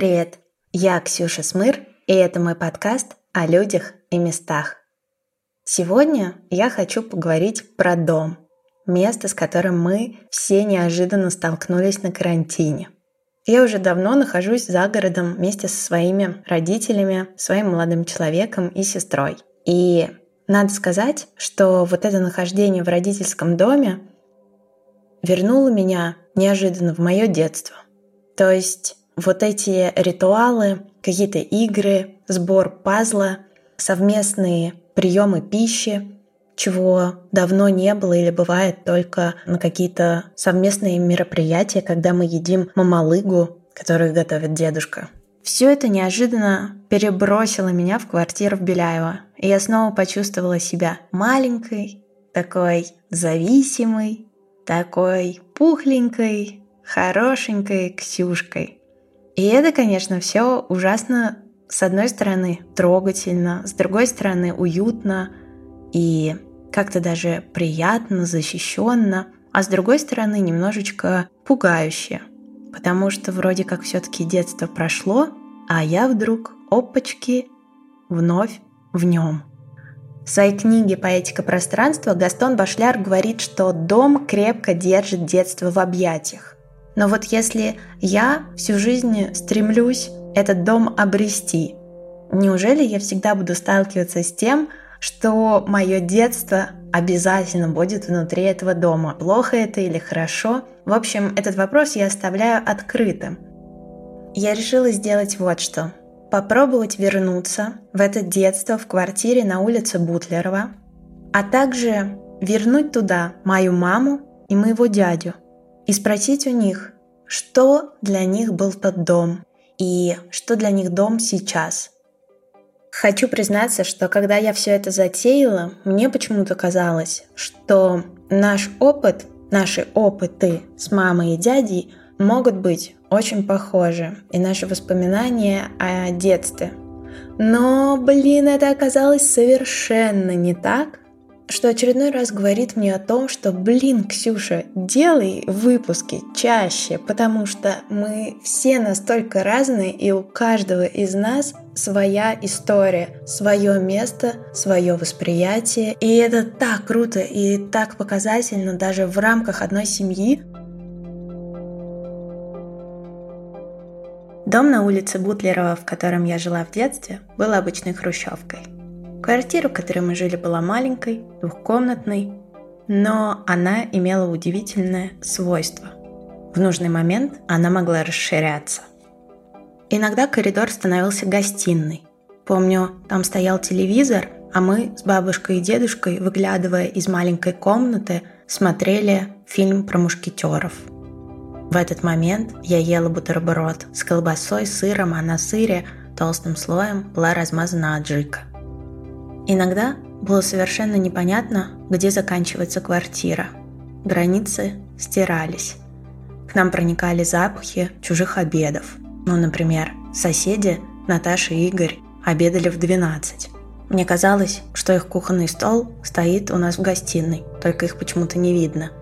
Привет, я Ксюша Смыр, и это мой подкаст о людях и местах. Сегодня я хочу поговорить про дом, место, с которым мы все неожиданно столкнулись на карантине. Я уже давно нахожусь за городом вместе со своими родителями, своим молодым человеком и сестрой. И надо сказать, что вот это нахождение в родительском доме вернуло меня неожиданно в мое детство. То есть вот эти ритуалы, какие-то игры, сбор пазла, совместные приемы пищи, чего давно не было или бывает только на какие-то совместные мероприятия, когда мы едим мамалыгу, которую готовит дедушка. Все это неожиданно перебросило меня в квартиру в Беляево, и я снова почувствовала себя маленькой, такой зависимой, такой пухленькой, хорошенькой Ксюшкой. И это, конечно, все ужасно, с одной стороны, трогательно, с другой стороны, уютно и как-то даже приятно, защищенно, а с другой стороны, немножечко пугающе, потому что вроде как все-таки детство прошло, а я вдруг, опачки, вновь в нем. В своей книге «Поэтика пространства» Гастон Башляр говорит, что дом крепко держит детство в объятиях. Но вот если я всю жизнь стремлюсь этот дом обрести, неужели я всегда буду сталкиваться с тем, что мое детство обязательно будет внутри этого дома? Плохо это или хорошо? В общем, этот вопрос я оставляю открытым. Я решила сделать вот что. Попробовать вернуться в это детство в квартире на улице Бутлерова, а также вернуть туда мою маму и моего дядю – и спросить у них, что для них был тот дом и что для них дом сейчас. Хочу признаться, что когда я все это затеяла, мне почему-то казалось, что наш опыт, наши опыты с мамой и дядей могут быть очень похожи, и наши воспоминания о детстве. Но, блин, это оказалось совершенно не так, что очередной раз говорит мне о том, что, блин, Ксюша, делай выпуски чаще, потому что мы все настолько разные, и у каждого из нас своя история, свое место, свое восприятие. И это так круто и так показательно даже в рамках одной семьи. Дом на улице Бутлерова, в котором я жила в детстве, был обычной хрущевкой – Квартира, в которой мы жили, была маленькой, двухкомнатной, но она имела удивительное свойство. В нужный момент она могла расширяться. Иногда коридор становился гостиной. Помню, там стоял телевизор, а мы с бабушкой и дедушкой, выглядывая из маленькой комнаты, смотрели фильм про мушкетеров. В этот момент я ела бутерброд с колбасой, сыром, а на сыре толстым слоем была размазана аджика. Иногда было совершенно непонятно, где заканчивается квартира. Границы стирались. К нам проникали запахи чужих обедов. Ну, например, соседи Наташа и Игорь обедали в 12. Мне казалось, что их кухонный стол стоит у нас в гостиной, только их почему-то не видно.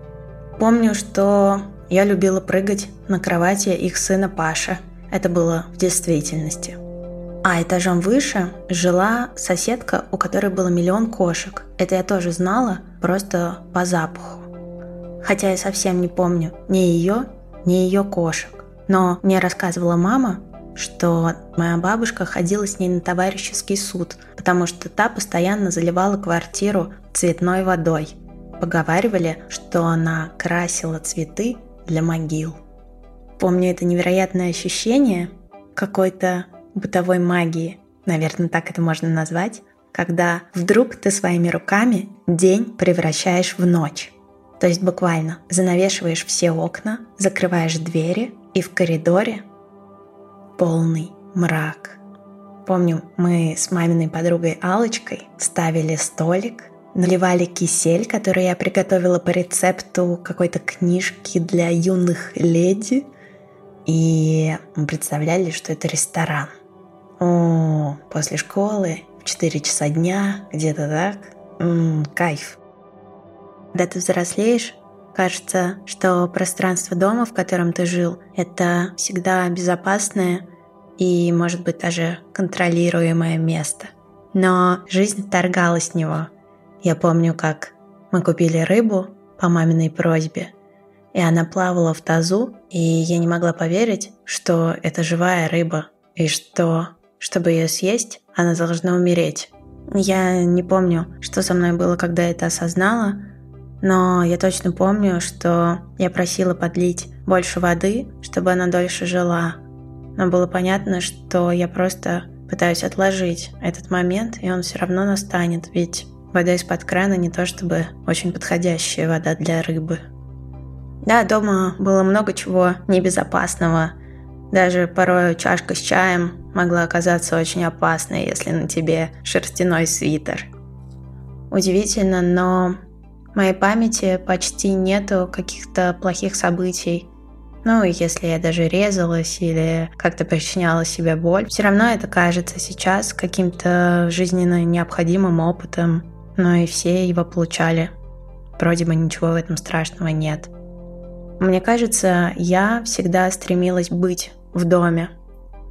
Помню, что я любила прыгать на кровати их сына Паша. Это было в действительности – а этажом выше жила соседка, у которой было миллион кошек. Это я тоже знала, просто по запаху. Хотя я совсем не помню ни ее, ни ее кошек. Но мне рассказывала мама, что моя бабушка ходила с ней на товарищеский суд, потому что та постоянно заливала квартиру цветной водой. Поговаривали, что она красила цветы для могил. Помню это невероятное ощущение какой-то бытовой магии, наверное, так это можно назвать, когда вдруг ты своими руками день превращаешь в ночь. То есть буквально занавешиваешь все окна, закрываешь двери, и в коридоре полный мрак. Помню, мы с маминой подругой Алочкой ставили столик, наливали кисель, который я приготовила по рецепту какой-то книжки для юных леди, и мы представляли, что это ресторан. О, после школы, в 4 часа дня, где-то так. М-м, кайф. Когда ты взрослеешь, кажется, что пространство дома, в котором ты жил, это всегда безопасное и, может быть, даже контролируемое место. Но жизнь вторгалась в него. Я помню, как мы купили рыбу по маминой просьбе, и она плавала в тазу, и я не могла поверить, что это живая рыба, и что, чтобы ее съесть, она должна умереть. Я не помню, что со мной было, когда это осознала, но я точно помню, что я просила подлить больше воды, чтобы она дольше жила. Но было понятно, что я просто пытаюсь отложить этот момент, и он все равно настанет, ведь вода из-под крана не то чтобы очень подходящая вода для рыбы. Да, дома было много чего небезопасного. Даже порой чашка с чаем могла оказаться очень опасной, если на тебе шерстяной свитер. Удивительно, но в моей памяти почти нету каких-то плохих событий. Ну, если я даже резалась или как-то причиняла себе боль, все равно это кажется сейчас каким-то жизненно необходимым опытом, но и все его получали. Вроде бы ничего в этом страшного нет. Мне кажется, я всегда стремилась быть в доме.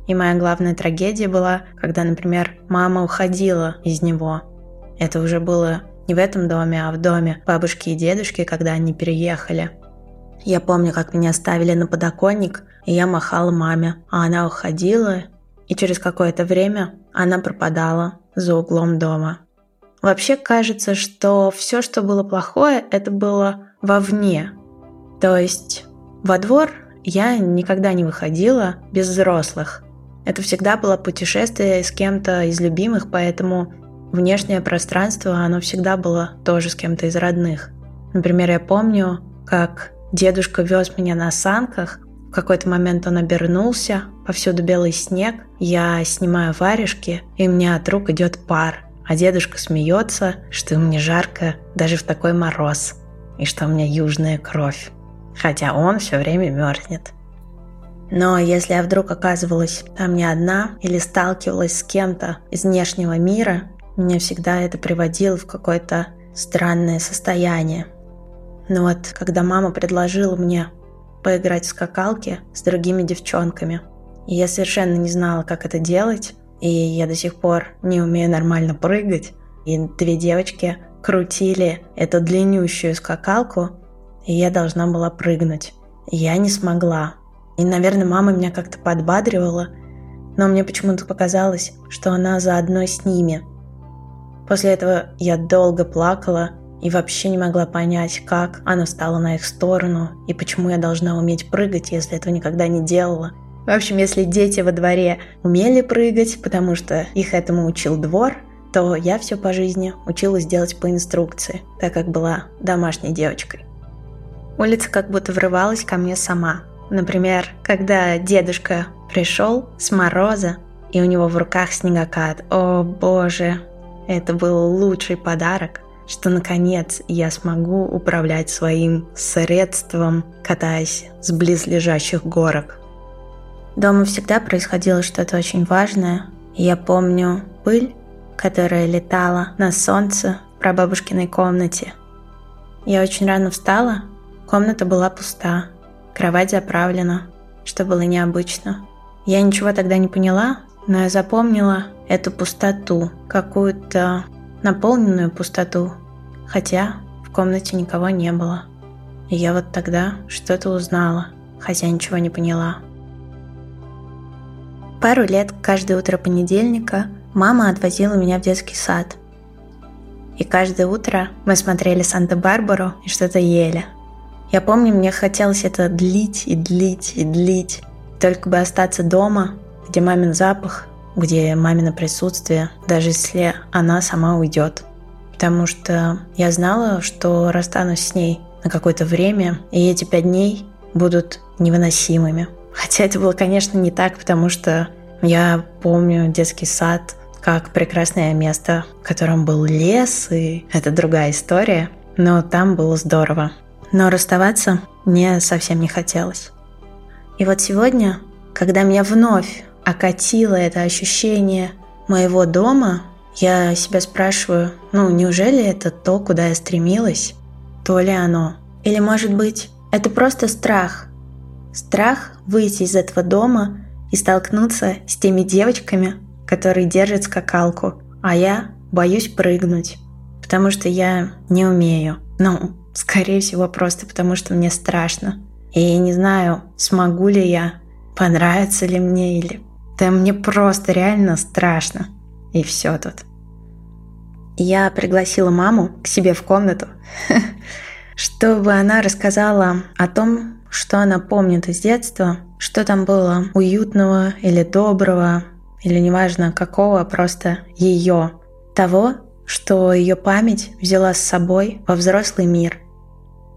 И моя главная трагедия была, когда, например, мама уходила из него. Это уже было не в этом доме, а в доме бабушки и дедушки, когда они переехали. Я помню, как меня ставили на подоконник, и я махала маме, а она уходила, и через какое-то время она пропадала за углом дома. Вообще кажется, что все, что было плохое, это было вовне. То есть во двор я никогда не выходила без взрослых. Это всегда было путешествие с кем-то из любимых, поэтому внешнее пространство, оно всегда было тоже с кем-то из родных. Например, я помню, как дедушка вез меня на санках, в какой-то момент он обернулся, повсюду белый снег, я снимаю варежки, и у меня от рук идет пар, а дедушка смеется, что мне жарко даже в такой мороз, и что у меня южная кровь, хотя он все время мерзнет. Но если я вдруг оказывалась там не одна или сталкивалась с кем-то из внешнего мира, меня всегда это приводило в какое-то странное состояние. Но вот когда мама предложила мне поиграть в скакалки с другими девчонками, я совершенно не знала, как это делать, и я до сих пор не умею нормально прыгать, и две девочки крутили эту длиннющую скакалку, и я должна была прыгнуть. Я не смогла. И, наверное, мама меня как-то подбадривала, но мне почему-то показалось, что она заодно с ними – После этого я долго плакала и вообще не могла понять, как она стала на их сторону и почему я должна уметь прыгать, если этого никогда не делала. В общем, если дети во дворе умели прыгать, потому что их этому учил двор, то я все по жизни училась делать по инструкции, так как была домашней девочкой. Улица как будто врывалась ко мне сама. Например, когда дедушка пришел с мороза, и у него в руках снегокат. О боже, это был лучший подарок, что наконец я смогу управлять своим средством, катаясь с близлежащих горок. Дома всегда происходило что-то очень важное. Я помню пыль, которая летала на солнце в прабабушкиной комнате. Я очень рано встала, комната была пуста, кровать заправлена, что было необычно. Я ничего тогда не поняла, но я запомнила эту пустоту, какую-то наполненную пустоту, хотя в комнате никого не было. И я вот тогда что-то узнала, хотя ничего не поняла. Пару лет каждое утро понедельника мама отвозила меня в детский сад. И каждое утро мы смотрели Санта-Барбару и что-то ели. Я помню, мне хотелось это длить и длить и длить, только бы остаться дома где мамин запах, где мамино присутствие, даже если она сама уйдет. Потому что я знала, что расстанусь с ней на какое-то время, и эти пять дней будут невыносимыми. Хотя это было, конечно, не так, потому что я помню детский сад как прекрасное место, в котором был лес, и это другая история, но там было здорово. Но расставаться мне совсем не хотелось. И вот сегодня, когда меня вновь окатило это ощущение моего дома, я себя спрашиваю, ну неужели это то, куда я стремилась? То ли оно? Или может быть, это просто страх? Страх выйти из этого дома и столкнуться с теми девочками, которые держат скакалку, а я боюсь прыгнуть, потому что я не умею. Ну, скорее всего, просто потому что мне страшно. И я не знаю, смогу ли я, понравится ли мне или... Да мне просто реально страшно. И все тут. Я пригласила маму к себе в комнату, чтобы она рассказала о том, что она помнит из детства, что там было уютного или доброго, или неважно какого, просто ее, того, что ее память взяла с собой во взрослый мир.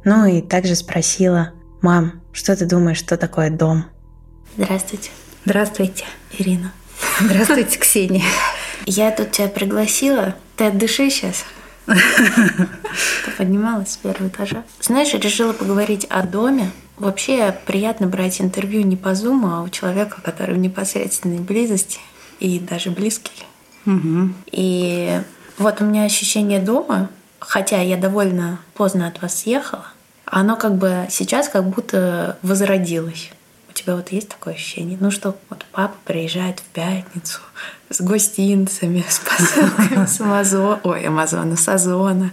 Ну и также спросила, мам, что ты думаешь, что такое дом? Здравствуйте. Здравствуйте, Ирина. Здравствуйте, Ксения. Я тут тебя пригласила. Ты отдыши сейчас. Ты поднималась с первого этажа. Знаешь, я решила поговорить о доме. Вообще приятно брать интервью не по зуму, а у человека, который в непосредственной близости и даже близкий. Угу. И вот у меня ощущение дома, хотя я довольно поздно от вас съехала, оно как бы сейчас как будто возродилось. У тебя вот есть такое ощущение? Ну что, вот папа приезжает в пятницу с гостинцами, с посылками с Амазона, ой, Амазона, с Озона.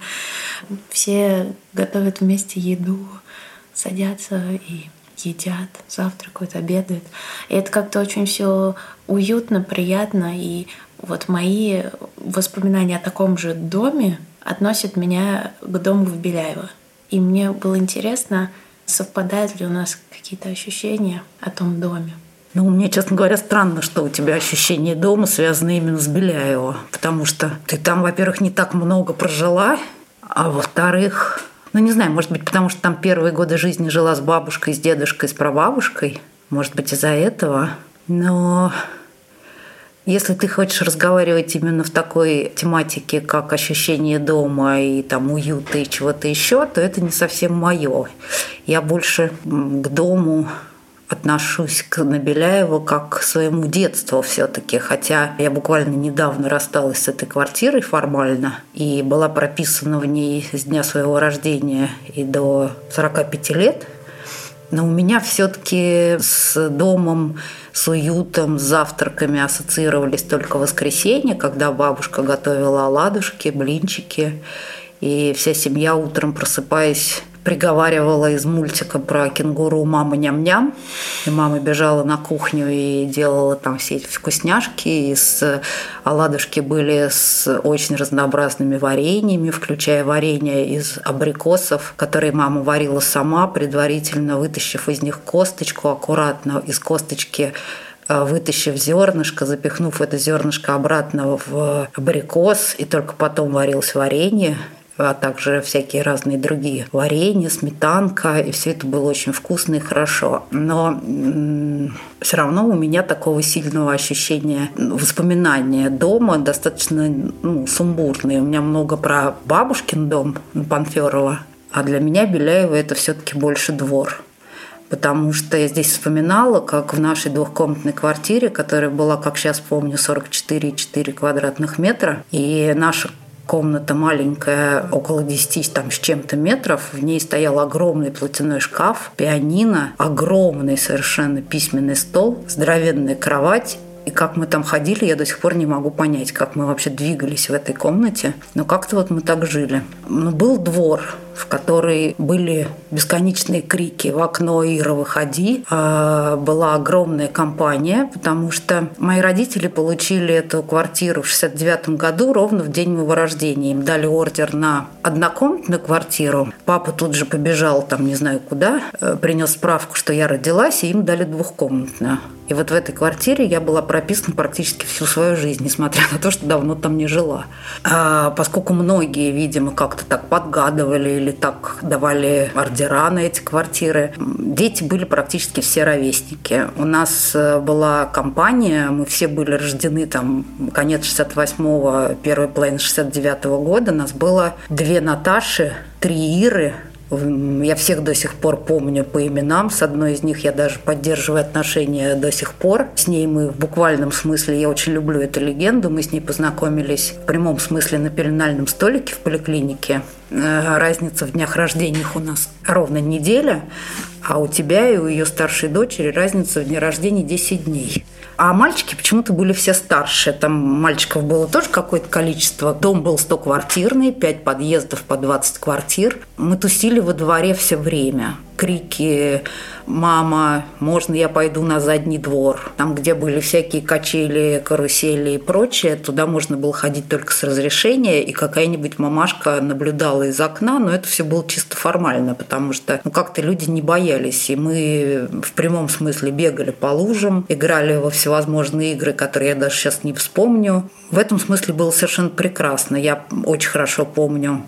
Все готовят вместе еду, садятся и едят, завтракают, обедают. И это как-то очень все уютно, приятно. И вот мои воспоминания о таком же доме относят меня к дому в Беляево. И мне было интересно, совпадают ли у нас какие-то ощущения о том доме. Ну, мне, честно говоря, странно, что у тебя ощущение дома связаны именно с Беляево, потому что ты там, во-первых, не так много прожила, а во-вторых, ну, не знаю, может быть, потому что там первые годы жизни жила с бабушкой, с дедушкой, с прабабушкой, может быть, из-за этого, но если ты хочешь разговаривать именно в такой тематике, как ощущение дома и там уюта и чего-то еще, то это не совсем мое. Я больше к дому отношусь к Набеляеву как к своему детству все-таки, хотя я буквально недавно рассталась с этой квартирой формально и была прописана в ней с дня своего рождения и до 45 лет. Но у меня все-таки с домом, с уютом, с завтраками ассоциировались только воскресенье, когда бабушка готовила оладушки, блинчики, и вся семья утром просыпаясь приговаривала из мультика про кенгуру «Мама ням-ням». И мама бежала на кухню и делала там все эти вкусняшки. И с оладушки были с очень разнообразными вареньями, включая варенье из абрикосов, которые мама варила сама, предварительно вытащив из них косточку аккуратно. Из косточки э, вытащив зернышко, запихнув это зернышко обратно в абрикос, и только потом варилось варенье а также всякие разные другие варенья, сметанка, и все это было очень вкусно и хорошо. Но все равно у меня такого сильного ощущения воспоминания дома достаточно ну, сумбурные. У меня много про бабушкин дом на Панферова, а для меня Беляева это все-таки больше двор потому что я здесь вспоминала, как в нашей двухкомнатной квартире, которая была, как сейчас помню, 44,4 квадратных метра, и наша комната маленькая, около 10 там, с чем-то метров. В ней стоял огромный платяной шкаф, пианино, огромный совершенно письменный стол, здоровенная кровать и как мы там ходили, я до сих пор не могу понять, как мы вообще двигались в этой комнате. Но как-то вот мы так жили. Но был двор, в который были бесконечные крики «В окно, Ира, выходи!». А, была огромная компания, потому что мои родители получили эту квартиру в 69 году, ровно в день моего рождения. Им дали ордер на однокомнатную квартиру. Папа тут же побежал там не знаю куда, э, принес справку, что я родилась, и им дали двухкомнатную. И вот в этой квартире я была прописана практически всю свою жизнь, несмотря на то, что давно там не жила. А поскольку многие, видимо, как-то так подгадывали или так давали ордера на эти квартиры, дети были практически все ровесники. У нас э, была компания, мы все были рождены там конец 68-го, первой половины 69-го года. Нас было две Наташи, три Иры, Я всех до сих пор помню по именам. С одной из них я даже поддерживаю отношения до сих пор. С ней мы в буквальном смысле, я очень люблю эту легенду, мы с ней познакомились в прямом смысле на пеленальном столике в поликлинике. Э, разница в днях рождения у нас ровно неделя, а у тебя и у ее старшей дочери разница в дне рождения 10 дней. А мальчики почему-то были все старше. Там мальчиков было тоже какое-то количество. Дом был 100-квартирный, 5 подъездов по 20 квартир. Мы тусили во дворе все время крики «Мама, можно я пойду на задний двор?» Там, где были всякие качели, карусели и прочее, туда можно было ходить только с разрешения, и какая-нибудь мамашка наблюдала из окна, но это все было чисто формально, потому что ну, как-то люди не боялись, и мы в прямом смысле бегали по лужам, играли во всевозможные игры, которые я даже сейчас не вспомню. В этом смысле было совершенно прекрасно. Я очень хорошо помню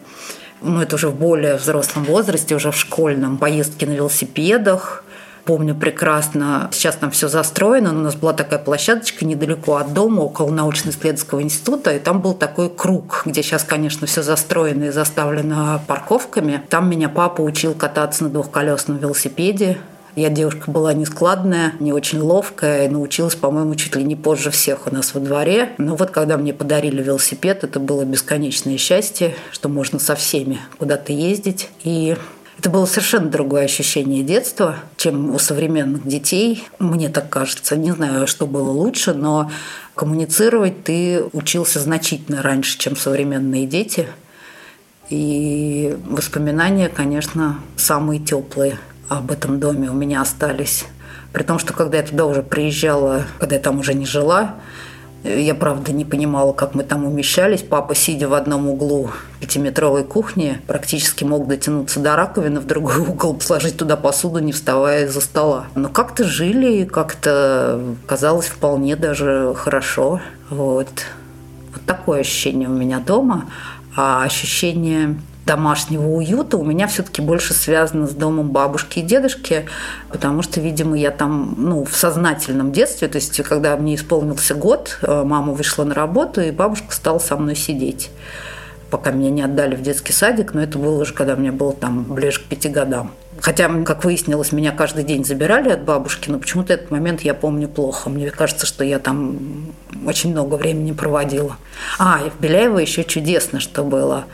ну, это уже в более взрослом возрасте, уже в школьном, поездки на велосипедах, помню прекрасно. Сейчас там все застроено, но у нас была такая площадочка недалеко от дома, около научно-исследовательского института, и там был такой круг, где сейчас, конечно, все застроено и заставлено парковками. Там меня папа учил кататься на двухколесном велосипеде. Я девушка была нескладная, не очень ловкая, и научилась, по-моему, чуть ли не позже всех у нас во дворе. Но вот когда мне подарили велосипед, это было бесконечное счастье, что можно со всеми куда-то ездить. И это было совершенно другое ощущение детства, чем у современных детей. Мне так кажется. Не знаю, что было лучше, но коммуницировать ты учился значительно раньше, чем современные дети. И воспоминания, конечно, самые теплые – об этом доме у меня остались. При том, что когда я туда уже приезжала, когда я там уже не жила, я, правда, не понимала, как мы там умещались. Папа, сидя в одном углу пятиметровой кухни, практически мог дотянуться до раковины в другой угол, сложить туда посуду, не вставая из-за стола. Но как-то жили, как-то казалось вполне даже хорошо. Вот. Вот такое ощущение у меня дома. А ощущение домашнего уюта у меня все-таки больше связано с домом бабушки и дедушки, потому что, видимо, я там ну, в сознательном детстве, то есть когда мне исполнился год, э, мама вышла на работу, и бабушка стала со мной сидеть пока меня не отдали в детский садик, но это было уже, когда мне было там ближе к пяти годам. Хотя, как выяснилось, меня каждый день забирали от бабушки, но почему-то этот момент я помню плохо. Мне кажется, что я там очень много времени проводила. А, и в Беляево еще чудесно, что было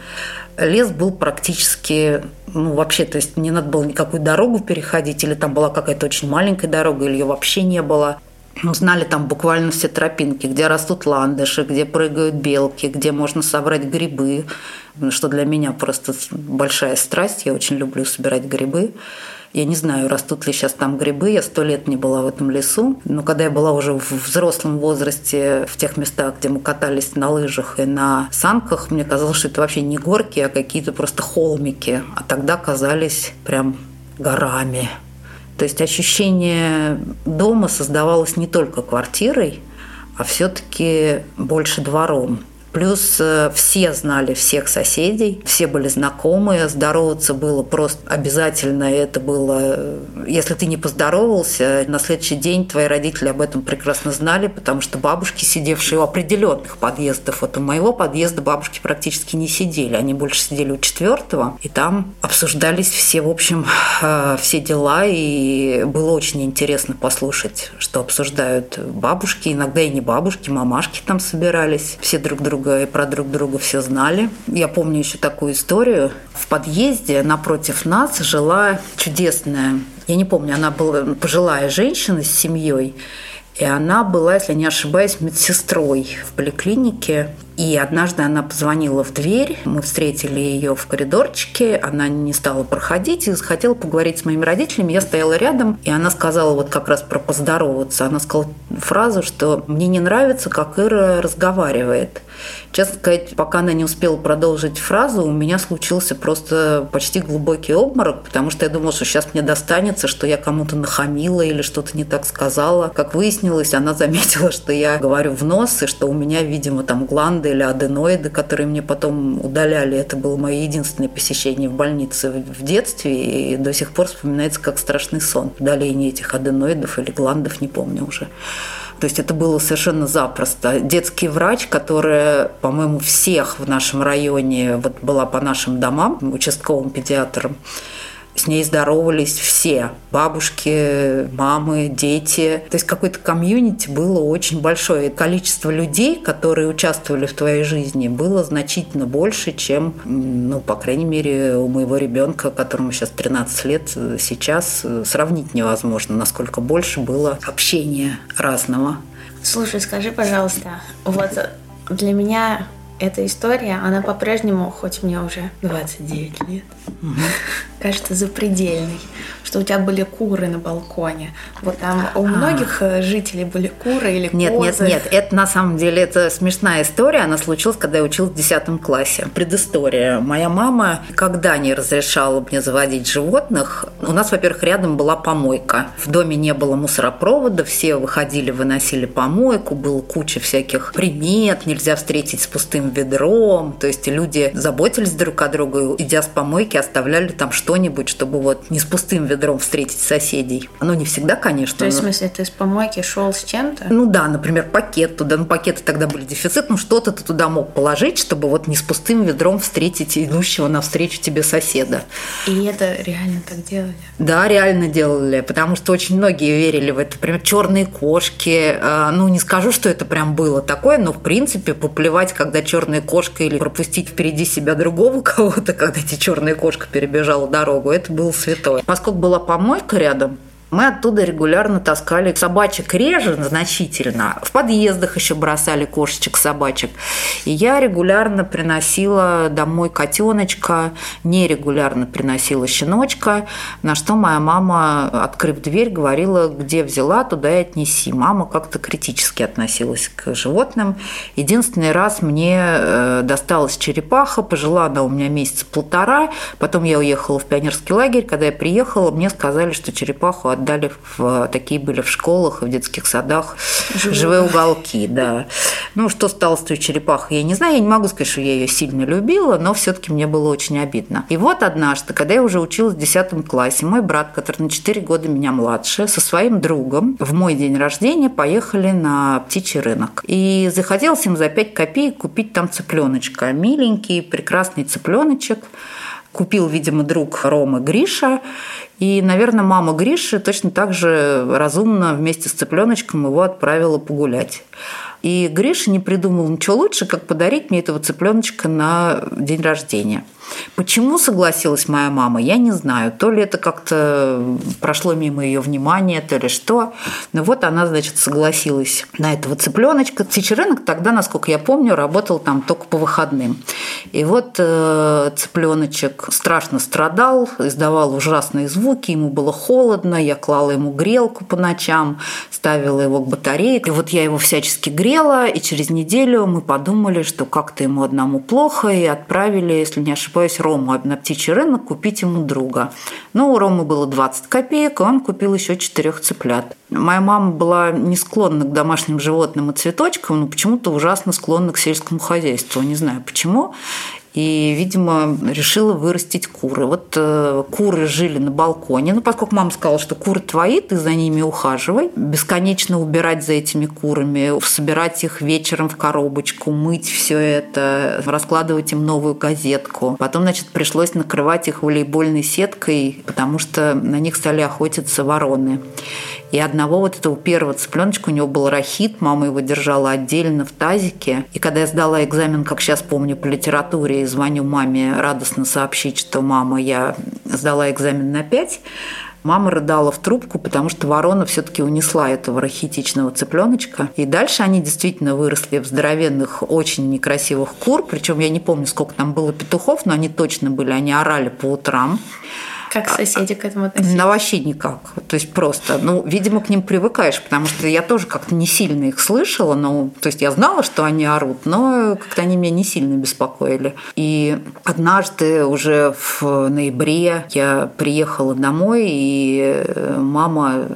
лес был практически, ну, вообще, то есть не надо было никакую дорогу переходить, или там была какая-то очень маленькая дорога, или ее вообще не было. Ну, знали там буквально все тропинки, где растут ландыши, где прыгают белки, где можно собрать грибы, что для меня просто большая страсть. Я очень люблю собирать грибы. Я не знаю, растут ли сейчас там грибы. Я сто лет не была в этом лесу. Но когда я была уже в взрослом возрасте, в тех местах, где мы катались на лыжах и на санках, мне казалось, что это вообще не горки, а какие-то просто холмики. А тогда казались прям горами. То есть ощущение дома создавалось не только квартирой, а все-таки больше двором. Плюс э, все знали всех соседей, все были знакомые, здороваться было просто обязательно. Это было, э, если ты не поздоровался, на следующий день твои родители об этом прекрасно знали, потому что бабушки, сидевшие у определенных подъездов, вот у моего подъезда бабушки практически не сидели, они больше сидели у четвертого, и там обсуждались все, в общем, э, все дела, и было очень интересно послушать, что обсуждают бабушки, иногда и не бабушки, мамашки там собирались, все друг друга друга и про друг друга все знали. Я помню еще такую историю. В подъезде напротив нас жила чудесная, я не помню, она была пожилая женщина с семьей, и она была, если не ошибаюсь, медсестрой в поликлинике. И однажды она позвонила в дверь, мы встретили ее в коридорчике, она не стала проходить и захотела поговорить с моими родителями. Я стояла рядом, и она сказала вот как раз про поздороваться. Она сказала фразу, что «мне не нравится, как Ира разговаривает». Честно сказать, пока она не успела продолжить фразу, у меня случился просто почти глубокий обморок, потому что я думала, что сейчас мне достанется, что я кому-то нахамила или что-то не так сказала. Как выяснилось, она заметила, что я говорю в нос, и что у меня, видимо, там гланды или аденоиды, которые мне потом удаляли. Это было мое единственное посещение в больнице в детстве, и до сих пор вспоминается как страшный сон. Удаление этих аденоидов или гландов, не помню уже. То есть это было совершенно запросто. Детский врач, которая, по-моему, всех в нашем районе вот была по нашим домам, участковым педиатром, с ней здоровались все. Бабушки, мамы, дети. То есть какой-то комьюнити было очень большое. И количество людей, которые участвовали в твоей жизни, было значительно больше, чем, ну, по крайней мере, у моего ребенка, которому сейчас 13 лет, сейчас сравнить невозможно, насколько больше было общения разного. Слушай, скажи, пожалуйста, вот для меня эта история, она по-прежнему, хоть мне уже 29 лет, кажется запредельной что у тебя были куры на балконе. Вот там у а. многих а. жителей были куры или нет, козы. Нет, нет, нет. Это на самом деле это смешная история. Она случилась, когда я училась в 10 классе. Предыстория. Моя мама никогда не разрешала мне заводить животных. У нас, во-первых, рядом была помойка. В доме не было мусоропровода, все выходили, выносили помойку, было куча всяких примет, нельзя встретить с пустым ведром. То есть люди заботились друг о друге, идя с помойки, оставляли там что-нибудь, чтобы вот не с пустым ведром ведром встретить соседей. Ну, не всегда, конечно. То есть, но... в смысле, ты с помойки шел с чем-то? Ну да, например, пакет туда. Ну, пакеты тогда были дефицит. Ну, что-то ты туда мог положить, чтобы вот не с пустым ведром встретить идущего навстречу тебе соседа. И это реально так делали? Да, реально делали, потому что очень многие верили в это. Например, черные кошки. А, ну, не скажу, что это прям было такое, но, в принципе, поплевать, когда черная кошка или пропустить впереди себя другого кого-то, когда эти черная кошка перебежала дорогу, это было святое. Поскольку была помойка рядом, мы оттуда регулярно таскали собачек реже значительно. В подъездах еще бросали кошечек, собачек. И я регулярно приносила домой котеночка, нерегулярно приносила щеночка, на что моя мама, открыв дверь, говорила, где взяла, туда и отнеси. Мама как-то критически относилась к животным. Единственный раз мне э, досталась черепаха, пожила она у меня месяца полтора, потом я уехала в пионерский лагерь. Когда я приехала, мне сказали, что черепаху отдали в такие были в школах и в детских садах живые, живые уголки, да. Ну, что стало с той черепахой, я не знаю, я не могу сказать, что я ее сильно любила, но все-таки мне было очень обидно. И вот однажды, когда я уже училась в 10 классе, мой брат, который на 4 года меня младше, со своим другом в мой день рождения поехали на птичий рынок. И захотелось им за 5 копеек купить там цыпленочка. Миленький, прекрасный цыпленочек купил, видимо, друг Рома Гриша. И, наверное, мама Гриши точно так же разумно вместе с цыпленочком его отправила погулять. И Гриша не придумал ничего лучше, как подарить мне этого цыпленочка на день рождения. Почему согласилась моя мама, я не знаю. То ли это как-то прошло мимо ее внимания, то ли что. Но вот она, значит, согласилась на этого цыпленочка. Птичий тогда, насколько я помню, работал там только по выходным. И вот э, цыпленочек страшно страдал, издавал ужасные звуки, ему было холодно, я клала ему грелку по ночам, ставила его к батарее. И вот я его всячески грела, и через неделю мы подумали, что как-то ему одному плохо, и отправили, если не ошибаюсь, ошибаюсь, Рому на птичий рынок купить ему друга. Но у Ромы было 20 копеек, и он купил еще четырех цыплят. Моя мама была не склонна к домашним животным и цветочкам, но почему-то ужасно склонна к сельскому хозяйству. Не знаю почему и, видимо, решила вырастить куры. Вот э, куры жили на балконе, ну, поскольку мама сказала, что куры твои, ты за ними ухаживай, бесконечно убирать за этими курами, собирать их вечером в коробочку, мыть все это, раскладывать им новую газетку. Потом, значит, пришлось накрывать их волейбольной сеткой, потому что на них стали охотиться вороны. И одного вот этого первого цыпленочка, у него был рахит, мама его держала отдельно в тазике. И когда я сдала экзамен, как сейчас помню, по литературе, и звоню маме радостно сообщить, что мама, я сдала экзамен на 5, Мама рыдала в трубку, потому что ворона все-таки унесла этого рахитичного цыпленочка. И дальше они действительно выросли в здоровенных, очень некрасивых кур. Причем я не помню, сколько там было петухов, но они точно были, они орали по утрам. Как соседи к этому относились? На вообще никак. То есть просто, ну, видимо, к ним привыкаешь, потому что я тоже как-то не сильно их слышала, но, то есть я знала, что они орут, но как-то они меня не сильно беспокоили. И однажды уже в ноябре я приехала домой, и мама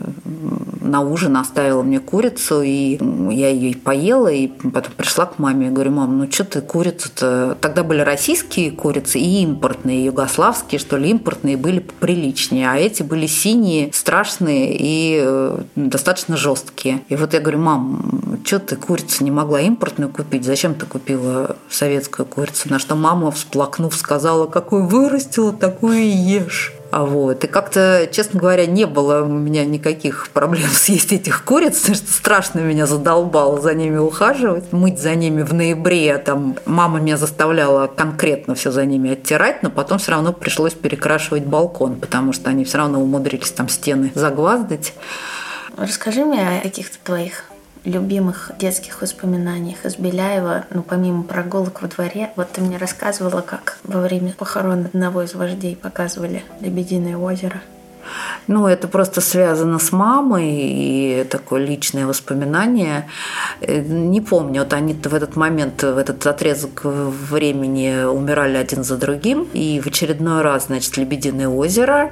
на ужин оставила мне курицу, и я ее поела, и потом пришла к маме и говорю, мам, ну что ты курицу-то... Тогда были российские курицы и импортные, югославские, что ли, импортные были приличнее, а эти были синие, страшные и э, достаточно жесткие. И вот я говорю, мам, что ты курицу не могла импортную купить? Зачем ты купила советскую курицу? На что мама, всплакнув, сказала, какую вырастила, такую и ешь. А вот. И как-то, честно говоря, не было у меня никаких проблем съесть этих куриц, потому что страшно меня задолбало за ними ухаживать, мыть за ними в ноябре. Там мама меня заставляла конкретно все за ними оттирать, но потом все равно пришлось перекрашивать балкон, потому что они все равно умудрились там стены загваздать. Расскажи мне о каких-то твоих любимых детских воспоминаниях из Беляева, ну, помимо прогулок во дворе, вот ты мне рассказывала, как во время похорон одного из вождей показывали Лебединое озеро. Ну, это просто связано с мамой и такое личное воспоминание. Э, не помню, вот они в этот момент, в этот отрезок времени умирали один за другим. И в очередной раз, значит, Лебединое озеро.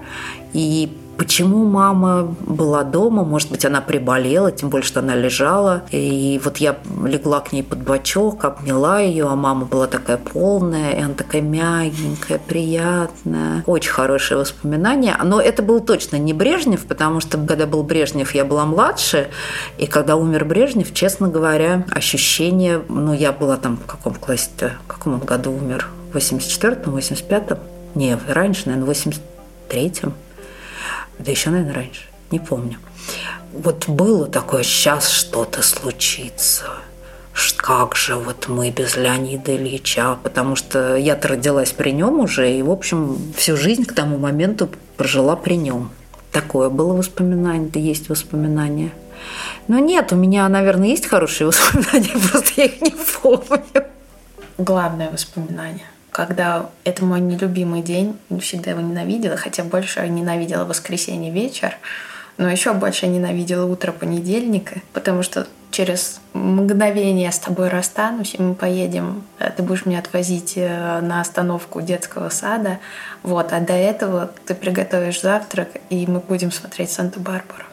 И Почему мама была дома? Может быть, она приболела, тем более, что она лежала. И вот я легла к ней под бочок, обняла ее, а мама была такая полная, и она такая мягенькая, приятная. Очень хорошее воспоминание. Но это был точно не Брежнев, потому что когда был Брежнев, я была младше, и когда умер Брежнев, честно говоря, ощущение, ну, я была там в каком классе-то, в каком году умер? В 84-м, 85-м? Не, раньше, наверное, в 83-м да еще, наверное, раньше, не помню. Вот было такое, сейчас что-то случится. Как же вот мы без Леонида Ильича, потому что я-то родилась при нем уже, и, в общем, всю жизнь к тому моменту прожила при нем. Такое было воспоминание, да есть воспоминания. Но нет, у меня, наверное, есть хорошие воспоминания, просто я их не помню. Главное воспоминание – когда это мой нелюбимый день, всегда его ненавидела, хотя больше ненавидела воскресенье вечер, но еще больше ненавидела утро понедельника, потому что через мгновение с тобой расстанусь, и мы поедем, э, ты будешь меня отвозить э, на остановку детского сада, вот, а до этого ты приготовишь завтрак, и мы будем смотреть Санту-Барбару.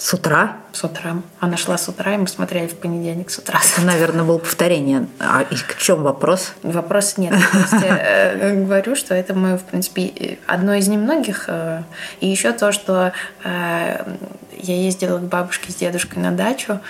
С утра? С утра. Она шла с утра, и мы смотрели в понедельник с утра. Это, наверное, было повторение. А и в чем вопрос? Вопрос нет. Я э, говорю, что это мы, в принципе, одно из немногих. Э, и еще то, что э, я ездила к бабушке с дедушкой на дачу,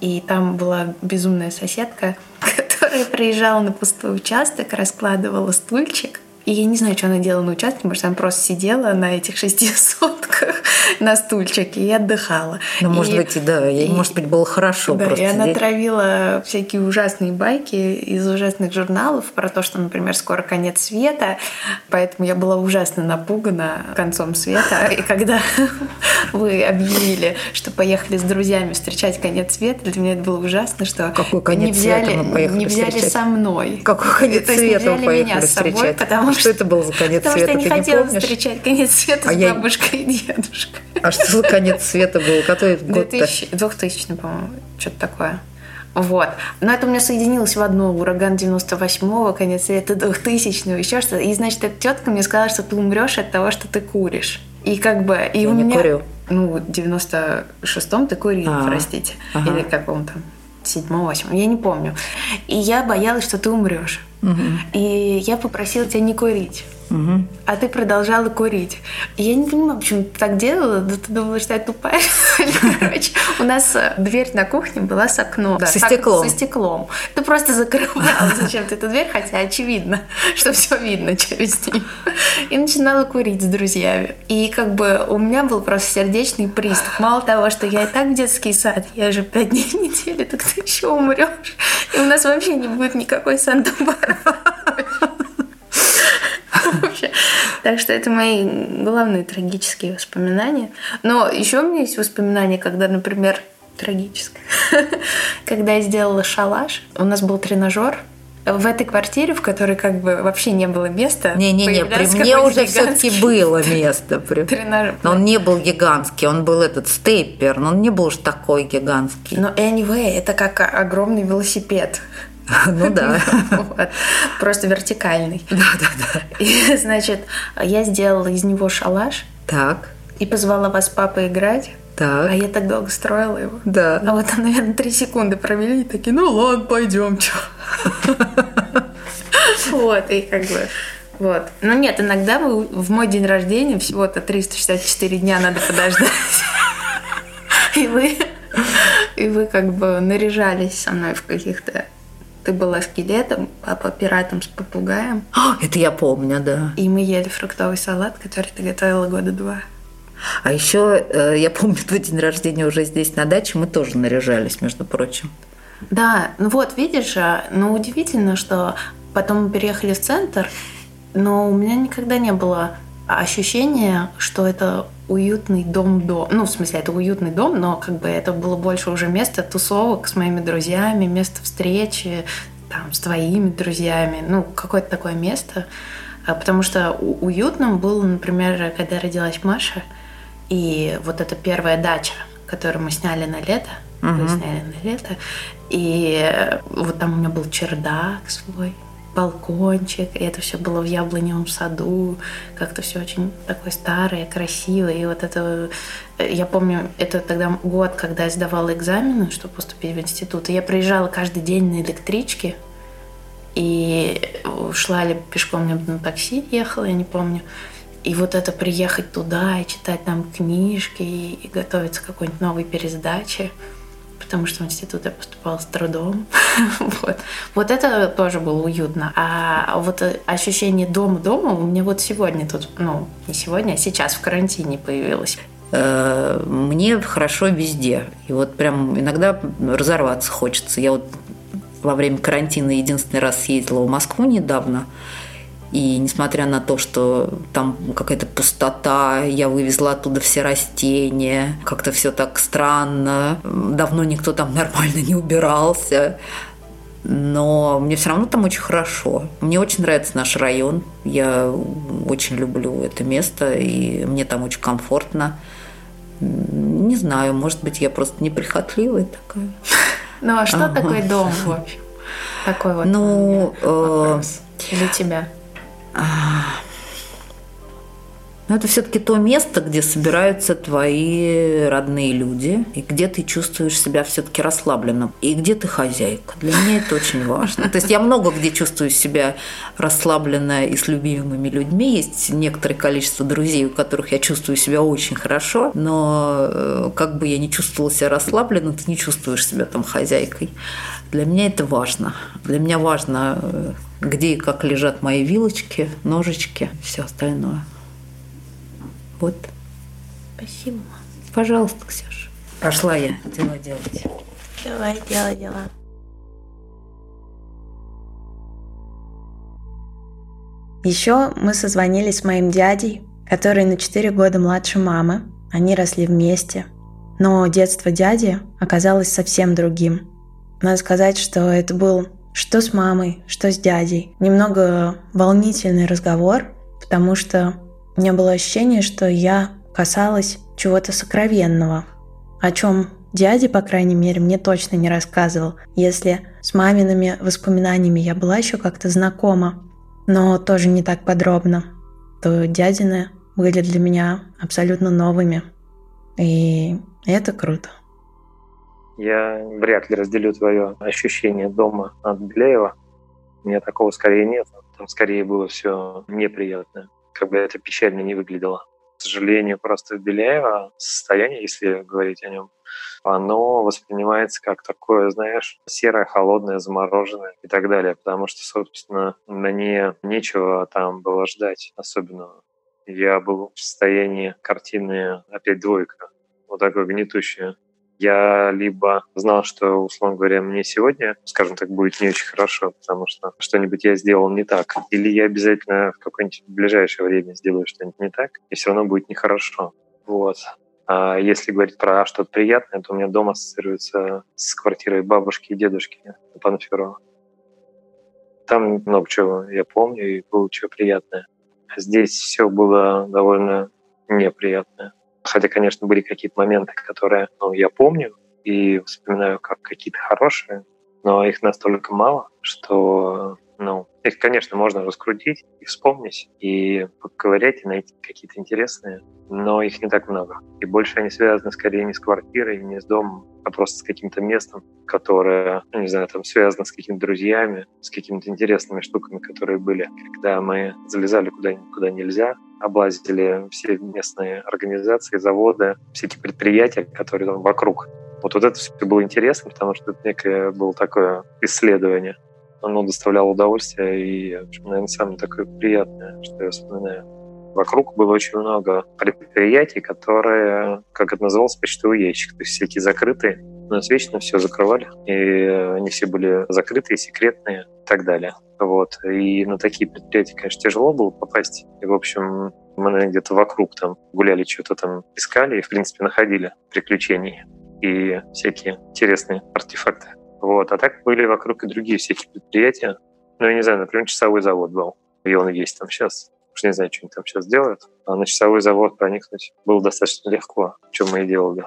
и там была безумная соседка, которая приезжала на пустой участок, раскладывала стульчик, и я не знаю, что она делала на участке, может, она просто сидела на этих шести сотках на стульчике и отдыхала. Ну, может быть, и да, ей, и, может быть, было хорошо да, просто. и она травила всякие ужасные байки из ужасных журналов про то, что, например, скоро конец света, поэтому я была ужасно напугана концом света. И когда вы объявили, что поехали с друзьями встречать конец света, для меня это было ужасно, что Какой конец не взяли, света мы поехали не взяли встречать? со мной. Какой конец света мы поехали меня с собой, встречать? Потому что это был за конец Потому света? что я не не хотела помнишь? встречать конец света А с я- бабушкой и дедушкой. А что за конец света был? Который год 2000, 2000 по-моему, что-то такое. Вот. Но это у меня соединилось в одно. Ураган 98-го, конец света 2000-го, еще что-то. И, значит, эта тетка мне сказала, что ты умрешь от того, что ты куришь. И как бы... И Я у не меня... курю. Ну, в 96-м ты курил, А, простите. ага. Или каком там седьмом, восьмом, я не помню. И я боялась, что ты умрешь. И я попросила тебя не курить. Мгм. А ты продолжала курить. Я не понимаю, почему ты так делала. Да ты думала, что я тупая. Короче, у нас э, дверь на кухне была с окном. Со стеклом. Со стеклом. Ты просто закрывала зачем-то эту дверь, хотя очевидно, что все видно через нее. И начинала курить с друзьями. И как бы у меня был просто сердечный приступ. Мало того, что я и так в детский сад, я же пять дней в неделю, так ты еще умрешь. И у нас вообще не будет никакой Санта-Барбары. Вообще. Так что это мои главные трагические воспоминания. Но еще у меня есть воспоминания, когда, например, трагическое. Когда я сделала шалаш, у нас был тренажер, в этой квартире, в которой как бы вообще не было места. Не-не-не, при мне уже все-таки было место. При- Тренажер. Но он не был гигантский, он был этот стейпер, но он не был уж такой гигантский. Но anyway, это как огромный велосипед. Ну да. Просто вертикальный. Да, да, да. И, значит, я сделала из него шалаш Так, и позвала вас с папой играть. Так. А я так долго строила его. Да. А вот там, наверное, три секунды провели и такие, ну ладно, пойдем, чё. Вот, и как бы... Вот. Ну нет, иногда вы- в мой день рождения всего-то 364 дня надо подождать. И вы, и вы как бы наряжались со мной в каких-то... Ты была скелетом, папа пиратом с попугаем. А, Это я помню, да. И мы ели фруктовый салат, который ты готовила года два. А еще я помню твой день рождения уже здесь на даче, мы тоже наряжались, между прочим. Да, ну вот, видишь, а, ну удивительно, что потом мы переехали в центр, но у меня никогда не было ощущения, что это уютный дом-дом. Ну, в смысле, это уютный дом, но как бы это было больше уже место тусовок с моими друзьями, место встречи там, с твоими друзьями, ну, какое-то такое место. А, Потому что уютным было, например, когда родилась Маша, и вот эта первая дача, которую мы сняли на лето, мы Мгм. сняли на лето, и э, вот там у меня был чердак свой, балкончик, и это все было в яблоневом саду, как-то все очень такое старое, красивое, и вот это, э, я помню, это тогда год, когда я сдавала экзамены, чтобы поступить в институт, и я приезжала каждый день на электричке, и шла ли пешком я на такси ехала, я не помню. И вот это приехать туда и читать там книжки и готовиться к какой-нибудь новой пересдаче, потому что в институт я поступала с трудом. вот. вот это тоже было уютно. А вот э, ощущение дома-дома у меня вот сегодня тут, ну, не сегодня, а сейчас в карантине появилось. Э, Мне хорошо везде. И вот прям иногда разорваться хочется. Я вот во время карантина единственный раз съездила в Москву недавно. И несмотря на то, что там какая-то пустота, я вывезла оттуда все растения, как-то все так странно, давно никто там нормально не убирался. Но мне все равно там очень хорошо. Мне очень нравится наш район. Я очень люблю это место, и мне там очень комфортно. Не знаю, может быть, я просто неприхотливая такая. Ну а что Ага. такое дом, в общем? Такой вот Ну, э, для тебя. Но это все-таки то место, где собираются твои родные люди, и где ты чувствуешь себя все-таки расслабленным, и где ты хозяйка. Для меня это очень важно. То есть я много где чувствую себя расслабленно и с любимыми людьми. Есть некоторое количество друзей, у которых я чувствую себя очень хорошо, но э, как бы я не чувствовала себя расслабленно, ты не чувствуешь себя там хозяйкой. Для меня это важно. Для меня важно, э, где и как лежат мои вилочки, ножички, все остальное. Вот. Спасибо. Пожалуйста, Ксюша. Пошла я дела делать. Давай, делай дела. Еще мы созвонились с моим дядей, который на 4 года младше мамы. Они росли вместе. Но детство дяди оказалось совсем другим. Надо сказать, что это был что с мамой, что с дядей. Немного волнительный разговор, потому что у меня было ощущение, что я касалась чего-то сокровенного, о чем дядя, по крайней мере, мне точно не рассказывал. Если с мамиными воспоминаниями я была еще как-то знакома, но тоже не так подробно, то дядины были для меня абсолютно новыми. И это круто. Я вряд ли разделю твое ощущение дома от Беляева. У меня такого скорее нет. Там скорее было все неприятно. Как бы это печально не выглядело. К сожалению, просто Беляева состояние, если говорить о нем, оно воспринимается как такое, знаешь, серое, холодное, замороженное и так далее, потому что, собственно, мне нечего там было ждать особенного. Я был в состоянии картины опять двойка, вот такое гнетущее. Я либо знал, что, условно говоря, мне сегодня, скажем так, будет не очень хорошо, потому что что-нибудь я сделал не так, или я обязательно в какое-нибудь ближайшее время сделаю что-нибудь не так, и все равно будет нехорошо. Вот. А если говорить про что-то приятное, то у меня дом ассоциируется с квартирой бабушки и дедушки Панферова. Там много чего я помню, и было чего приятное. Здесь все было довольно неприятное. Хотя, конечно, были какие-то моменты, которые ну, я помню и вспоминаю как какие-то хорошие, но их настолько мало, что Ну, их, конечно, можно раскрутить и вспомнить, и поковырять, и найти какие-то интересные, но их не так много. И больше они связаны скорее не с квартирой, не с домом, а просто с каким-то местом, которое, ну, не знаю, там связано с какими-то друзьями, с какими-то интересными штуками, которые были. Когда мы залезали куда-нибудь, куда нельзя, облазили все местные организации, заводы, эти предприятия, которые там вокруг. Вот, вот это все было интересно, потому что это некое было такое исследование. Оно доставляло удовольствие и, в общем, наверное, самое такое приятное, что я вспоминаю. Вокруг было очень много предприятий, которые, как это называлось, почтовый ящик, то есть всякие закрытые. У нас вечно все закрывали, и они все были закрытые, секретные и так далее. Вот. И на такие предприятия, конечно, тяжело было попасть. И, в общем, мы где-то вокруг там гуляли, что-то там искали и, в принципе, находили приключений и всякие интересные артефакты. Вот. А так были вокруг и другие всякие предприятия. Ну, я не знаю, например, часовой завод был. И он есть там сейчас. Уж не знаю, что они там сейчас делают. А на часовой завод проникнуть было достаточно легко, чем мы и делали.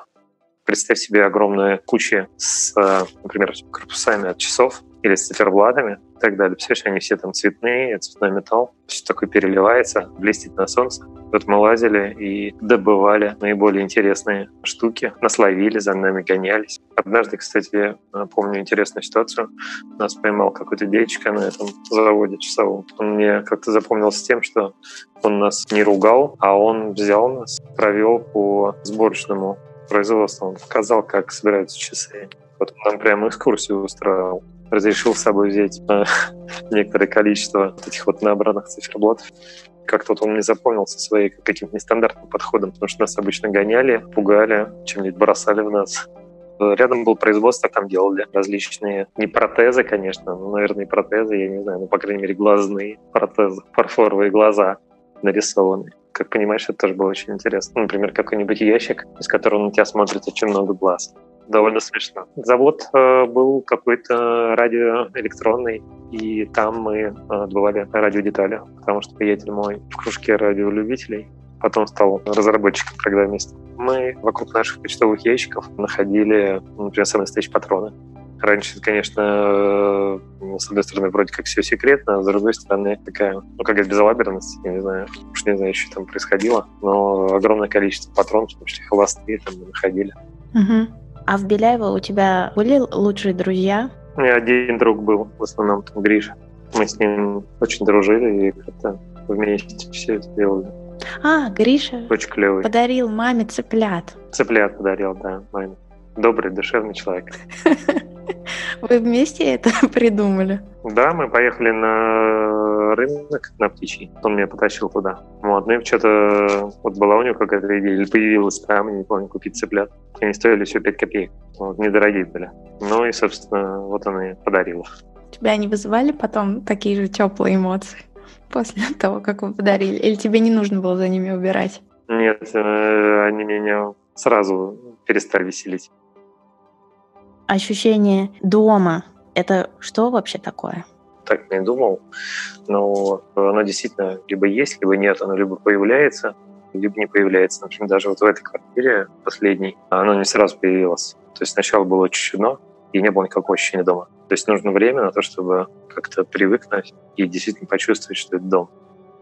Представь себе огромные кучи с, э, например, корпусами от часов или с циферблатами и так далее. Представляешь, они все там цветные, цветной металл, все такое переливается, блестит на солнце. Вот мы лазили и добывали наиболее интересные штуки, насловили, за нами гонялись. Однажды, кстати, помню интересную ситуацию. Нас поймал какой-то дядечка на этом заводе часовом. Он мне как-то запомнился тем, что он нас не ругал, а он взял нас, провел по сборочному производству. Он показал, как собираются часы. Вот он нам прямо экскурсию устраивал разрешил с собой взять э, некоторое количество этих вот набранных циферблатов. Как-то вот он мне запомнился своим каким-то нестандартным подходом, потому что нас обычно гоняли, пугали, чем-нибудь бросали в нас. Рядом был производство, там делали различные, не протезы, конечно, но, наверное, протезы, я не знаю, ну, по крайней мере, глазные протезы, фарфоровые глаза нарисованные. Как понимаешь, это тоже было очень интересно. Например, какой-нибудь ящик, из которого на тебя смотрит очень много глаз довольно смешно. Завод э, был какой-то радиоэлектронный, и там мы э, отбывали радиодетали, потому что приятель мой в кружке радиолюбителей потом стал разработчиком программиста. Мы вокруг наших почтовых ящиков находили, например, самые настоящие патроны. Раньше, конечно, э, с одной стороны, вроде как все секретно, а с другой стороны, такая, ну, какая-то безалаберность, я не знаю, уж не знаю, что там происходило, но огромное количество патронов, в том числе холостые, там мы находили. Угу. А в Беляево у тебя были лучшие друзья? У меня один друг был, в основном там Гриша. Мы с ним очень дружили и как-то вместе все это делали. А, Гриша очень клевый. подарил маме цыплят. Цыплят подарил, да, маме. Добрый, душевный человек. Вы вместе это придумали? Да, мы поехали на рынок на птичий. Он меня потащил туда. Вот, ну и что-то вот была у него какая-то идея, или появилась я не помню, купить цыплят. Они стоили все 5 копеек. Вот, недорогие были. Ну и, собственно, вот она и подарила. Тебя не вызывали потом такие же теплые эмоции после того, как вы подарили? Или тебе не нужно было за ними убирать? Нет, э, они меня сразу перестали веселить ощущение дома — это что вообще такое? Так не думал, но оно действительно либо есть, либо нет, оно либо появляется, либо не появляется. Например, даже вот в этой квартире последней оно не сразу появилось. То есть сначала было очень чудно, и не было никакого ощущения дома. То есть нужно время на то, чтобы как-то привыкнуть и действительно почувствовать, что это дом.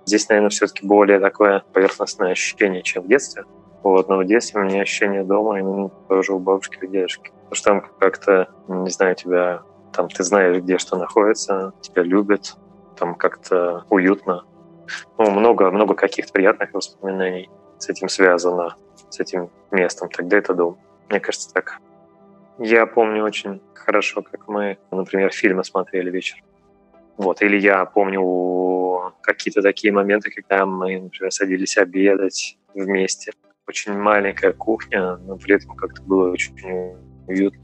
Здесь, наверное, все-таки более такое поверхностное ощущение, чем в детстве. Вот, но в детстве у меня ощущение дома именно тоже у бабушки и дедушки. Потому что там как-то, не знаю, тебя там ты знаешь, где что находится, тебя любят, там как-то уютно. Ну, много, много каких-то приятных воспоминаний с этим связано, с этим местом. Тогда это дом. Мне кажется, так. Я помню очень хорошо, как мы, например, фильмы смотрели вечер. Вот. Или я помню какие-то такие моменты, когда мы, например, садились обедать вместе. Очень маленькая кухня, но при этом как-то было очень уютно.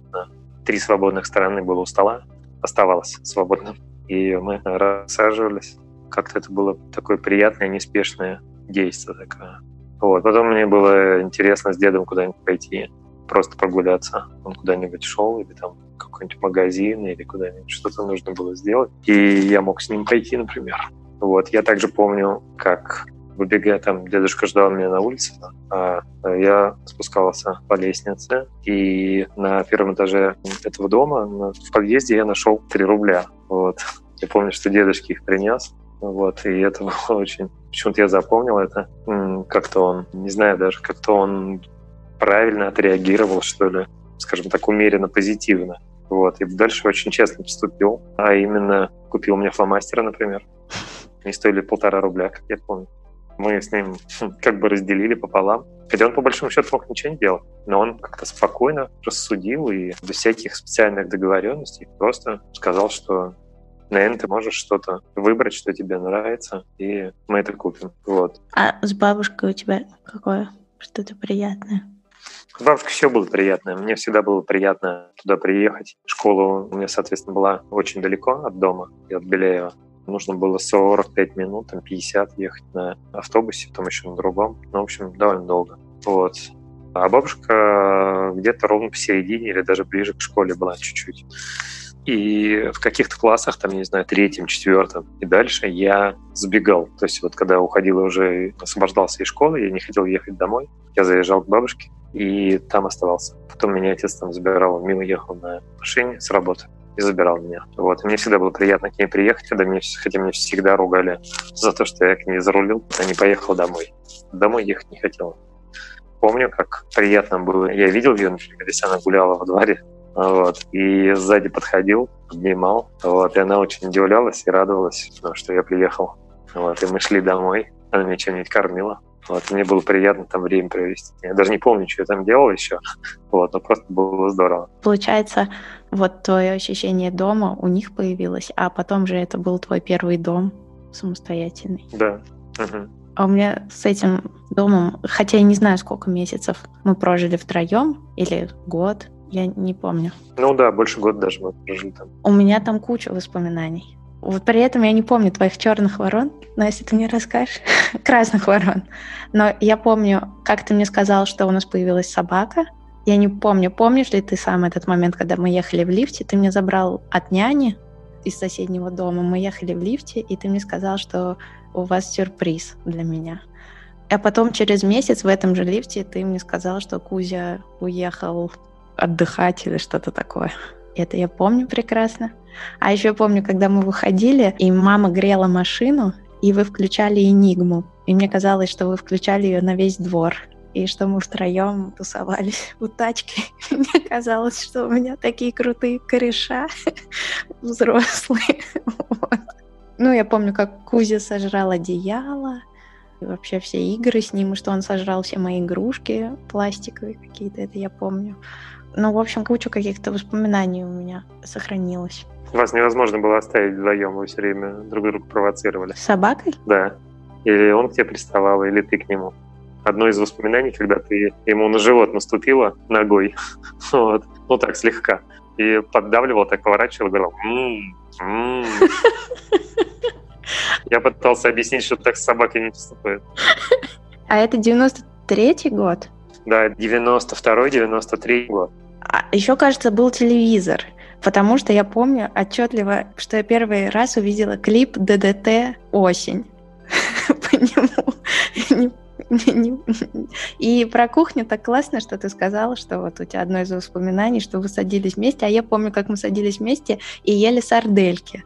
Три свободных стороны было у стола, оставалось свободным. И мы рассаживались. Как-то это было такое приятное, неспешное действие такое. Вот. Потом мне было интересно с дедом куда-нибудь пойти, просто прогуляться. Он куда-нибудь шел, или там какой-нибудь магазин, или куда-нибудь что-то нужно было сделать. И я мог с ним пойти, например. Вот. Я также помню, как выбегая, там дедушка ждал меня на улице, а я спускался по лестнице, и на первом этаже этого дома в подъезде я нашел 3 рубля. Вот. Я помню, что дедушка их принес, вот, и это было очень... Почему-то я запомнил это. Как-то он, не знаю даже, как-то он правильно отреагировал, что ли, скажем так, умеренно позитивно. Вот, и дальше очень честно поступил, а именно купил мне фломастеры, например. Они стоили полтора рубля, как я помню. Мы с ним как бы разделили пополам. Хотя он, по большому счету, мог ничего не делать. Но он как-то спокойно рассудил и без всяких специальных договоренностей просто сказал, что наверное, ты можешь что-то выбрать, что тебе нравится, и мы это купим. Вот. А с бабушкой у тебя какое? Что-то приятное? С бабушкой все было приятное. Мне всегда было приятно туда приехать. Школа у меня, соответственно, была очень далеко от дома и от Беляева. Нужно было 45 минут, там 50 ехать на автобусе, потом еще на другом. Ну, в общем, довольно долго. Вот. А бабушка где-то ровно посередине или даже ближе к школе была чуть-чуть. И в каких-то классах, там, не знаю, третьем, четвертом и дальше я сбегал. То есть вот когда уходил уже, освобождался из школы, я не хотел ехать домой, я заезжал к бабушке и там оставался. Потом меня отец там забирал, мимо ехал на машине с работы и забирал меня. Вот. Мне всегда было приятно к ней приехать, когда мне, хотя мне всегда ругали за то, что я к ней зарулил, а не поехал домой. Домой ехать не хотел. Помню, как приятно было. Я видел ее, например, если она гуляла во дворе, вот, и сзади подходил, обнимал, вот, и она очень удивлялась и радовалась, что я приехал. Вот, и мы шли домой, она меня чем-нибудь кормила. Вот, мне было приятно там время провести. Я даже не помню, что я там делал еще, вот, но просто было здорово. Получается, вот твое ощущение дома у них появилось, а потом же это был твой первый дом самостоятельный. Да. Угу. А у меня с этим домом, хотя я не знаю, сколько месяцев мы прожили втроем, или год, я не помню. Ну да, больше года даже мы прожили там. У меня там куча воспоминаний. Вот при этом я не помню твоих черных ворон, но если ты мне расскажешь, красных ворон. Но я помню, как ты мне сказал, что у нас появилась собака. Я не помню, помнишь ли ты сам этот момент, когда мы ехали в лифте, ты меня забрал от няни из соседнего дома, мы ехали в лифте, и ты мне сказал, что у вас сюрприз для меня. А потом через месяц в этом же лифте ты мне сказал, что Кузя уехал отдыхать или что-то такое. Это я помню прекрасно. А еще помню, когда мы выходили, и мама грела машину, и вы включали «Энигму». И мне казалось, что вы включали ее на весь двор. И что мы втроем тусовались у тачки. Мне казалось, что у меня такие крутые кореша взрослые. Вот. Ну, я помню, как Кузя сожрал одеяло, и вообще все игры с ним, и что он сожрал все мои игрушки пластиковые какие-то, это я помню. Ну, в общем, куча каких-то воспоминаний у меня сохранилось. Вас невозможно было оставить вдвоем, вы все время друг друга провоцировали. С собакой? Да. Или он к тебе приставал, или ты к нему. Одно из воспоминаний, когда ты ему на живот наступила ногой, вот, ну так, слегка, и поддавливал, так поворачивал говорил. Я пытался объяснить, что так с собакой не поступает. А это 93-й год? Да, 92-93 год. А еще, кажется, был телевизор, потому что я помню отчетливо, что я первый раз увидела клип ДДТ «Осень». По нему. И про кухню так классно, что ты сказала, что вот у тебя одно из воспоминаний, что вы садились вместе, а я помню, как мы садились вместе и ели сардельки.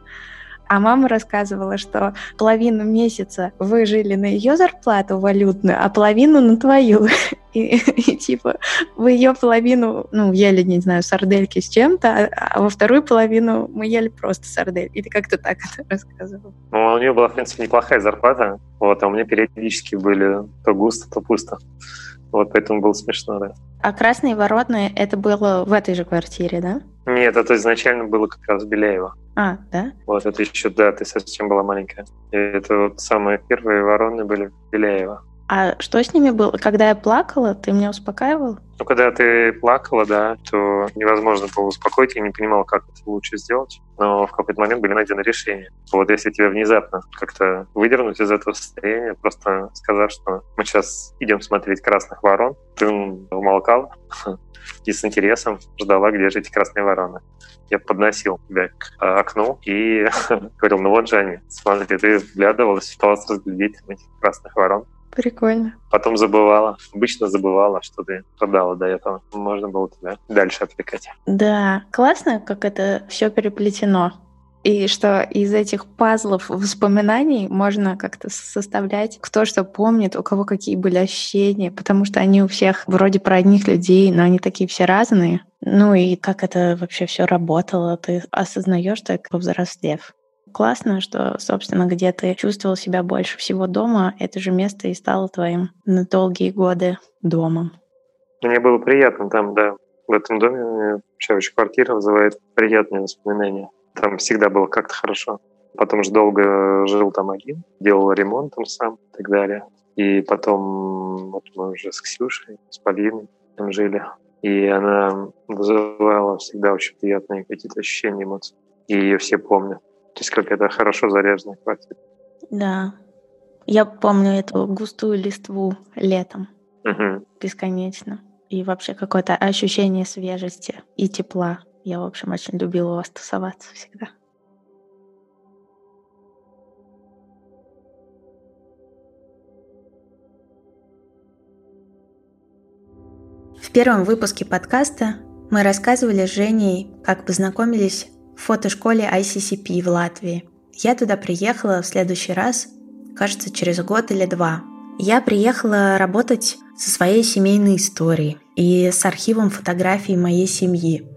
А мама рассказывала, что половину месяца вы жили на ее зарплату валютную, а половину на твою. И, и типа вы ее половину, ну, ели, не знаю, сардельки с чем-то, а, а во вторую половину мы ели просто сардельки. Или как-то так это рассказывал. Ну, у нее была, в принципе, неплохая зарплата, вот, а у меня периодически были то густо, то пусто. Вот поэтому было смешно, да. А красные воротные это было в этой же квартире, да? Нет, это изначально было как раз Беляева. А, да? Вот это еще, да, ты совсем была маленькая. И это вот самые первые вороны были Беляева. А что с ними было? Когда я плакала, ты меня успокаивал? Ну, когда ты плакала, да, то невозможно было успокоить, я не понимал, как это лучше сделать. Но в какой-то момент были найдены решения. Вот если тебя внезапно как-то выдернуть из этого состояния, просто сказав, что мы сейчас идем смотреть «Красных ворон», ты умолкал и с интересом ждала, где же эти красные вороны. Я подносил тебя к а, окну и говорил, ну вот же они, смотри, ты вглядывалась, пыталась разглядеть этих красных ворон. Прикольно. Потом забывала, обычно забывала, что ты продала до этого. Можно было тебя дальше отвлекать. Да, классно, как это все переплетено. И что из этих пазлов воспоминаний можно как-то составлять, кто что помнит, у кого какие были ощущения, потому что они у всех вроде про одних людей, но они такие все разные. Ну и как это вообще все работало, ты осознаешь так, повзрослев. Классно, что, собственно, где ты чувствовал себя больше всего дома, это же место и стало твоим на долгие годы домом. Мне было приятно там, да. В этом доме вообще очень квартира вызывает приятные воспоминания. Там всегда было как-то хорошо. Потом же долго жил там один, делал ремонт там сам и так далее. И потом вот мы уже с Ксюшей, с Полиной там жили. И она вызывала всегда очень приятные какие-то ощущения, эмоции. И ее все помнят. То есть как это хорошо заряженная квартира. Да. Я помню эту густую листву летом. Угу. Бесконечно. И вообще какое-то ощущение свежести и тепла. Я, в общем, очень любила у вас тусоваться всегда. В первом выпуске подкаста мы рассказывали с Женей, как познакомились в фотошколе ICCP в Латвии. Я туда приехала в следующий раз, кажется, через год или два. Я приехала работать со своей семейной историей и с архивом фотографий моей семьи.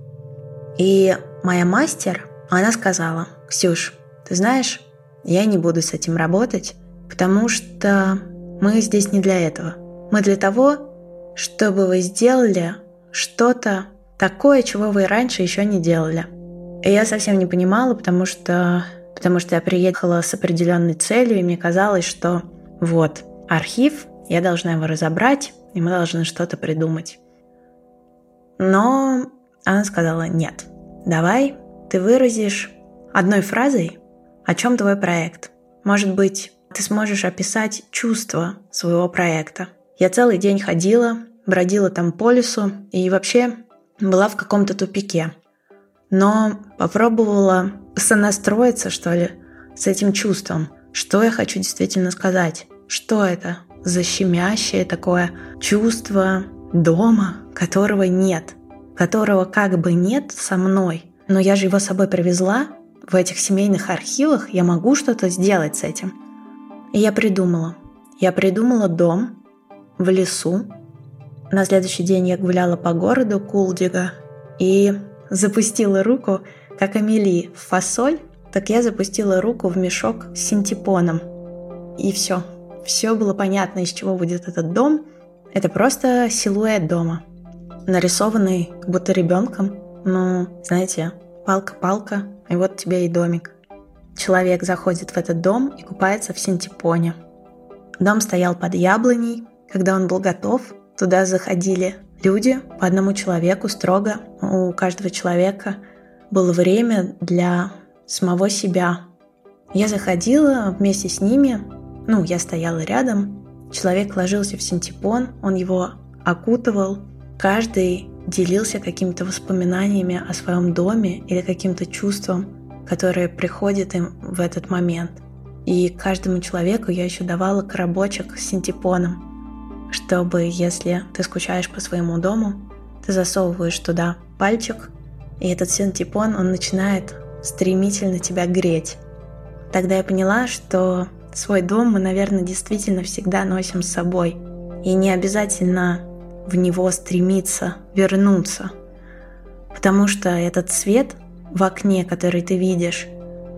И моя мастер, она сказала, «Ксюш, ты знаешь, я не буду с этим работать, потому что мы здесь не для этого. Мы для того, чтобы вы сделали что-то такое, чего вы раньше еще не делали. И я совсем не понимала, потому что, потому что я приехала с определенной целью, и мне казалось, что вот, архив, я должна его разобрать, и мы должны что-то придумать. Но она сказала, нет, давай ты выразишь одной фразой, о чем твой проект. Может быть, ты сможешь описать чувство своего проекта. Я целый день ходила, бродила там по лесу и вообще была в каком-то тупике но попробовала сонастроиться, что ли, с этим чувством. Что я хочу действительно сказать? Что это за щемящее такое чувство дома, которого нет, которого как бы нет со мной, но я же его с собой привезла, в этих семейных архивах я могу что-то сделать с этим. И я придумала. Я придумала дом в лесу. На следующий день я гуляла по городу Кулдига и запустила руку, как Амели в фасоль, так я запустила руку в мешок с синтепоном. И все. Все было понятно, из чего будет этот дом. Это просто силуэт дома, нарисованный будто ребенком. Ну, знаете, палка-палка, и вот тебе и домик. Человек заходит в этот дом и купается в синтепоне. Дом стоял под яблоней. Когда он был готов, туда заходили люди по одному человеку строго. У каждого человека было время для самого себя. Я заходила вместе с ними, ну, я стояла рядом, человек ложился в синтепон, он его окутывал, каждый делился какими-то воспоминаниями о своем доме или каким-то чувством, которое приходит им в этот момент. И каждому человеку я еще давала коробочек с синтепоном, чтобы, если ты скучаешь по своему дому, ты засовываешь туда пальчик, и этот синтепон, он начинает стремительно тебя греть. Тогда я поняла, что свой дом мы, наверное, действительно всегда носим с собой. И не обязательно в него стремиться вернуться. Потому что этот свет в окне, который ты видишь,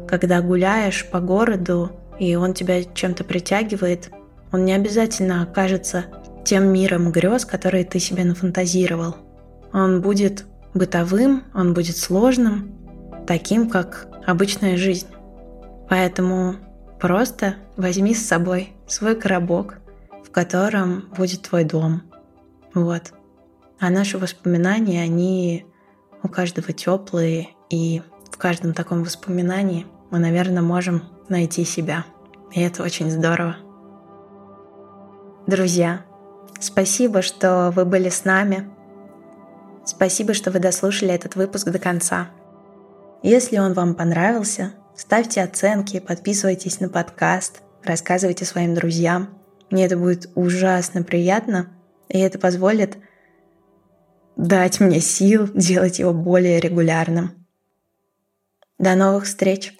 когда гуляешь по городу, и он тебя чем-то притягивает, он не обязательно окажется тем миром грез, который ты себе нафантазировал. Он будет бытовым, он будет сложным, таким, как обычная жизнь. Поэтому просто возьми с собой свой коробок, в котором будет твой дом. Вот. А наши воспоминания, они у каждого теплые, и в каждом таком воспоминании мы, наверное, можем найти себя. И это очень здорово. Друзья, спасибо, что вы были с нами. Спасибо, что вы дослушали этот выпуск до конца. Если он вам понравился, ставьте оценки, подписывайтесь на подкаст, рассказывайте своим друзьям. Мне это будет ужасно приятно, и это позволит дать мне сил делать его более регулярным. До новых встреч.